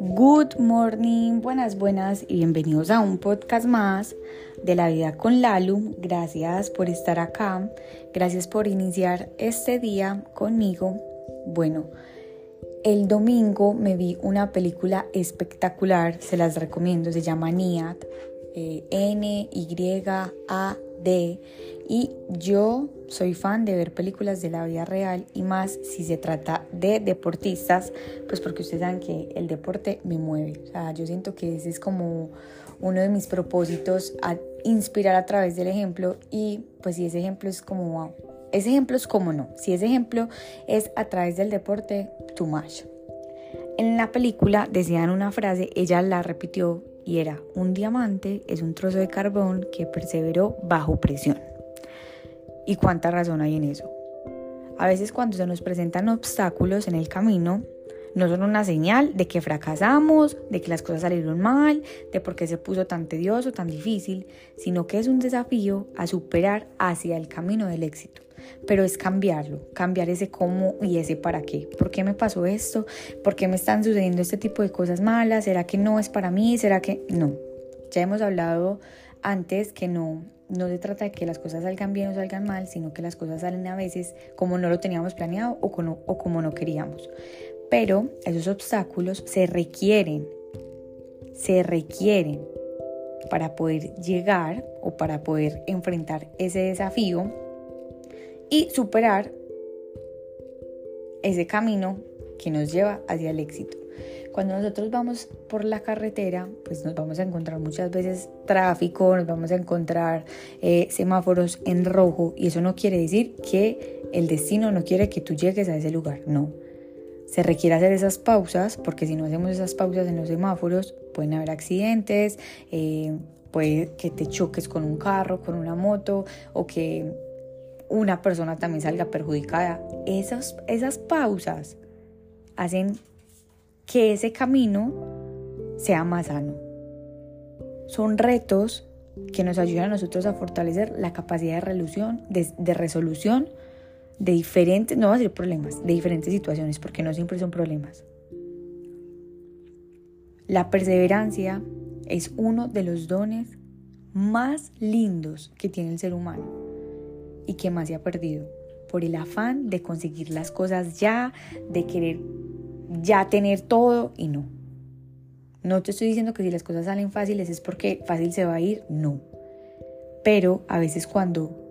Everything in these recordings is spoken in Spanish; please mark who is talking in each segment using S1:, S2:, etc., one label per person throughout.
S1: Good morning, buenas, buenas y bienvenidos a un podcast más de la vida con Lalu. Gracias por estar acá, gracias por iniciar este día conmigo. Bueno, el domingo me vi una película espectacular, se las recomiendo, se llama Niat, eh, N-Y-A-D y yo soy fan de ver películas de la vida real y más si se trata de deportistas, pues porque ustedes saben que el deporte me mueve. O sea, yo siento que ese es como uno de mis propósitos, a inspirar a través del ejemplo y pues si ese ejemplo es como wow. Ese ejemplo es como no. Si ese ejemplo es a través del deporte, too much. En la película decían una frase, ella la repitió y era, un diamante es un trozo de carbón que perseveró bajo presión. ¿Y cuánta razón hay en eso? A veces cuando se nos presentan obstáculos en el camino, no son una señal de que fracasamos, de que las cosas salieron mal, de por qué se puso tan tedioso, tan difícil, sino que es un desafío a superar hacia el camino del éxito. Pero es cambiarlo, cambiar ese cómo y ese para qué. ¿Por qué me pasó esto? ¿Por qué me están sucediendo este tipo de cosas malas? ¿Será que no es para mí? ¿Será que no? Ya hemos hablado antes que no no se trata de que las cosas salgan bien o salgan mal, sino que las cosas salen a veces como no lo teníamos planeado o como, o como no queríamos. Pero esos obstáculos se requieren, se requieren para poder llegar o para poder enfrentar ese desafío y superar ese camino que nos lleva hacia el éxito. Cuando nosotros vamos por la carretera, pues nos vamos a encontrar muchas veces tráfico, nos vamos a encontrar eh, semáforos en rojo y eso no quiere decir que el destino no quiere que tú llegues a ese lugar, no. Se requiere hacer esas pausas porque si no hacemos esas pausas en los semáforos pueden haber accidentes, eh, puede que te choques con un carro, con una moto o que una persona también salga perjudicada. Esas, esas pausas hacen que ese camino sea más sano. Son retos que nos ayudan a nosotros a fortalecer la capacidad de resolución, de, resolución de diferentes, no va a ser problemas, de diferentes situaciones, porque no siempre son problemas. La perseverancia es uno de los dones más lindos que tiene el ser humano y que más se ha perdido por el afán de conseguir las cosas ya, de querer ya tener todo y no. No te estoy diciendo que si las cosas salen fáciles es porque fácil se va a ir, no. Pero a veces cuando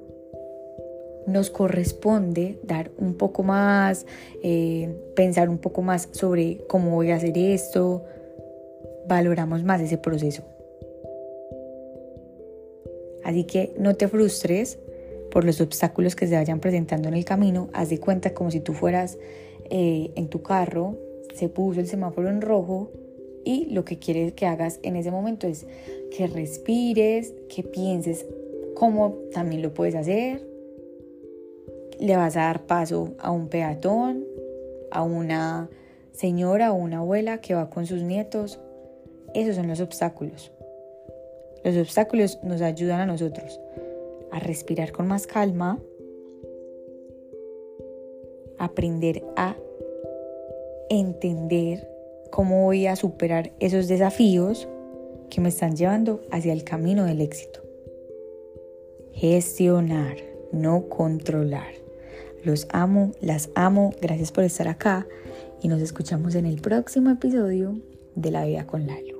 S1: nos corresponde dar un poco más, eh, pensar un poco más sobre cómo voy a hacer esto, valoramos más ese proceso. Así que no te frustres por los obstáculos que se vayan presentando en el camino. Haz de cuenta como si tú fueras eh, en tu carro se puso el semáforo en rojo y lo que quieres que hagas en ese momento es que respires, que pienses cómo también lo puedes hacer. Le vas a dar paso a un peatón, a una señora o una abuela que va con sus nietos. Esos son los obstáculos. Los obstáculos nos ayudan a nosotros a respirar con más calma, aprender a entender cómo voy a superar esos desafíos que me están llevando hacia el camino del éxito. Gestionar, no controlar. Los amo, las amo, gracias por estar acá y nos escuchamos en el próximo episodio de La Vida con Lalo.